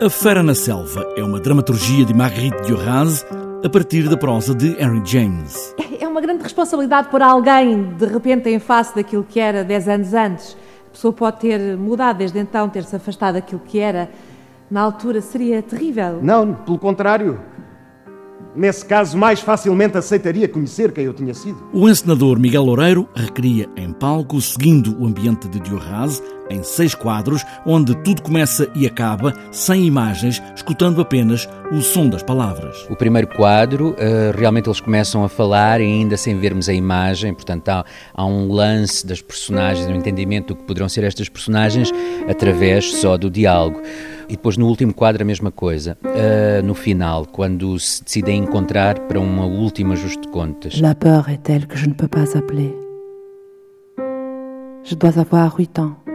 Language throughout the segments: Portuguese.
A Fera na Selva é uma dramaturgia de Marguerite Duras a partir da prosa de Henry James. É uma grande responsabilidade por alguém, de repente, em face daquilo que era 10 anos antes. A pessoa pode ter mudado desde então, ter-se afastado daquilo que era. Na altura seria terrível. Não, pelo contrário. Nesse caso, mais facilmente aceitaria conhecer quem eu tinha sido. O encenador Miguel Loureiro recria em palco, seguindo o ambiente de Diorraz, em seis quadros, onde tudo começa e acaba, sem imagens, escutando apenas o som das palavras. O primeiro quadro, eh, realmente eles começam a falar ainda sem vermos a imagem, portanto há, há um lance das personagens, um entendimento do que poderão ser estas personagens através só do diálogo. E depois no último quadro a mesma coisa. Uh, no final, quando se decidem encontrar para uma última ajuste de contas. La peur est telle que je ne peux pas appeler. Je dois avoir huit ans.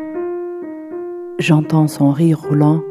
J'entends son rire roulant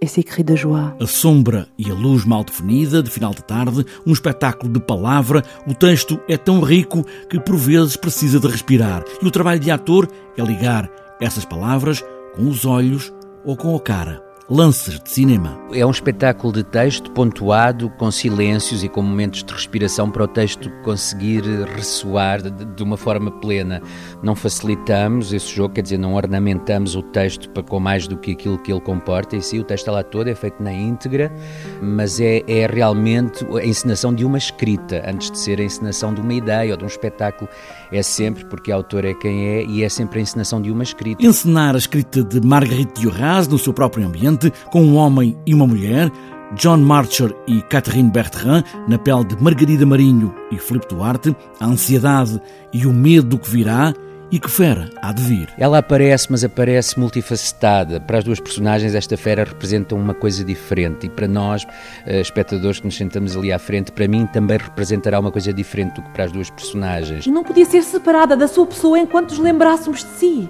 et ses cris de joie. A sombra e a luz mal definida, de final de tarde, um espetáculo de palavra, o texto é tão rico que por vezes precisa de respirar. E o trabalho de ator é ligar essas palavras com os olhos ou com a cara lances de cinema. É um espetáculo de texto pontuado, com silêncios e com momentos de respiração para o texto conseguir ressoar de, uma forma plena. Não facilitamos esse jogo, quer dizer, não ornamentamos o texto para, com mais do que aquilo que ele comporta. E sim, o texto está lá todo, é feito na íntegra, mas é, é realmente a encenação de uma escrita, antes de ser a encenação de uma ideia ou de um espetáculo. É sempre, porque a autor é quem é, e é sempre a encenação de uma escrita. Encenar a escrita de Marguerite Duras no seu próprio ambiente com um homem e uma mulher, John Marcher e Catherine Bertrand, na pele de Margarida Marinho e Filipe Duarte, a ansiedade e o medo do que virá e que fera há de vir. Ela aparece, mas aparece multifacetada. Para as duas personagens, esta fera representa uma coisa diferente. E para nós, eh, espectadores que nos sentamos ali à frente, para mim também representará uma coisa diferente do que para as duas personagens. E não podia ser separada da sua pessoa enquanto nos lembrássemos de si.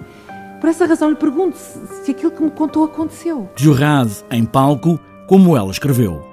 Por essa razão lhe pergunto se, se aquilo que me contou aconteceu. Duras em palco, como ela escreveu.